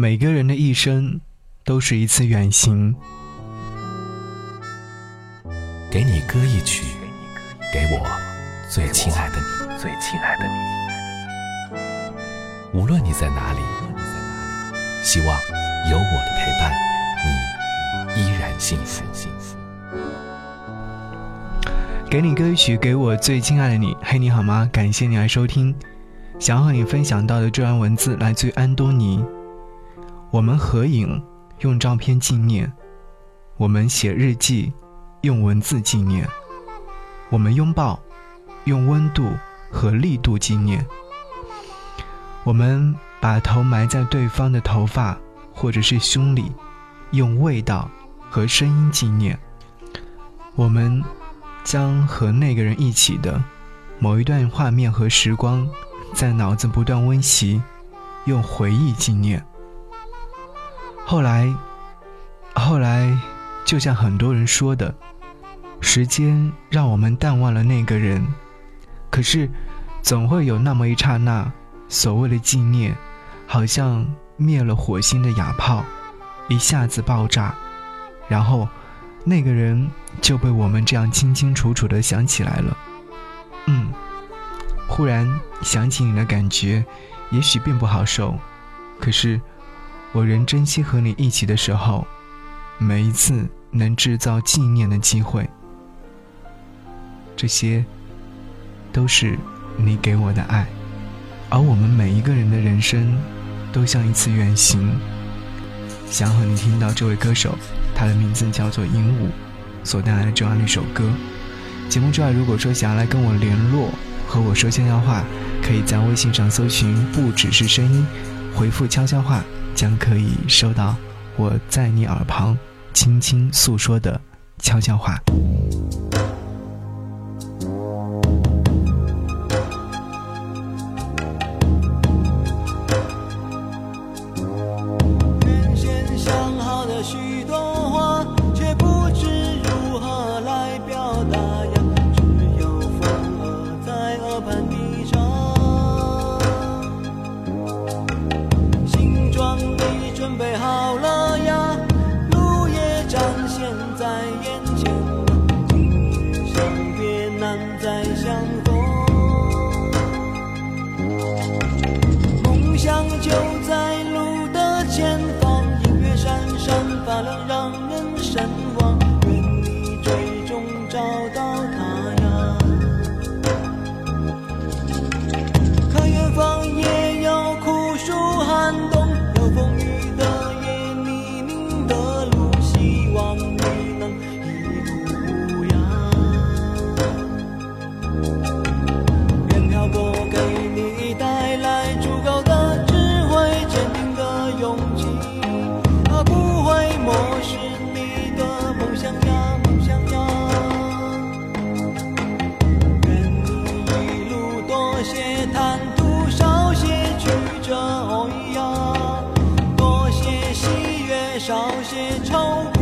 每个人的一生都是一次远行。给你歌一曲，给我最亲爱的你，最亲爱的你。无论你在哪里，希望有我的陪伴，你依然幸福。给你歌一曲，给我最亲爱的你。嘿，你好吗？感谢你来收听。想要和你分享到的这段文字来自于安东尼。我们合影，用照片纪念；我们写日记，用文字纪念；我们拥抱，用温度和力度纪念；我们把头埋在对方的头发或者是胸里，用味道和声音纪念；我们将和那个人一起的某一段画面和时光。在脑子不断温习，用回忆纪念。后来，后来，就像很多人说的，时间让我们淡忘了那个人。可是，总会有那么一刹那，所谓的纪念，好像灭了火星的哑炮，一下子爆炸，然后，那个人就被我们这样清清楚楚的想起来了。嗯。忽然想起你的感觉，也许并不好受，可是我仍珍惜和你一起的时候，每一次能制造纪念的机会。这些都是你给我的爱，而我们每一个人的人生都像一次远行。想和你听到这位歌手，他的名字叫做鹦鹉，所带来的这样一首歌。节目之外，如果说想要来跟我联络。和我说悄悄话，可以在微信上搜寻“不只是声音”，回复“悄悄话”，将可以收到我在你耳旁轻轻诉说的悄悄话。难再相逢，梦想就在路的前方，音乐闪闪发亮，让人神往。愿你最终找到他呀。看远方也有酷暑寒冬，有风雨少些愁。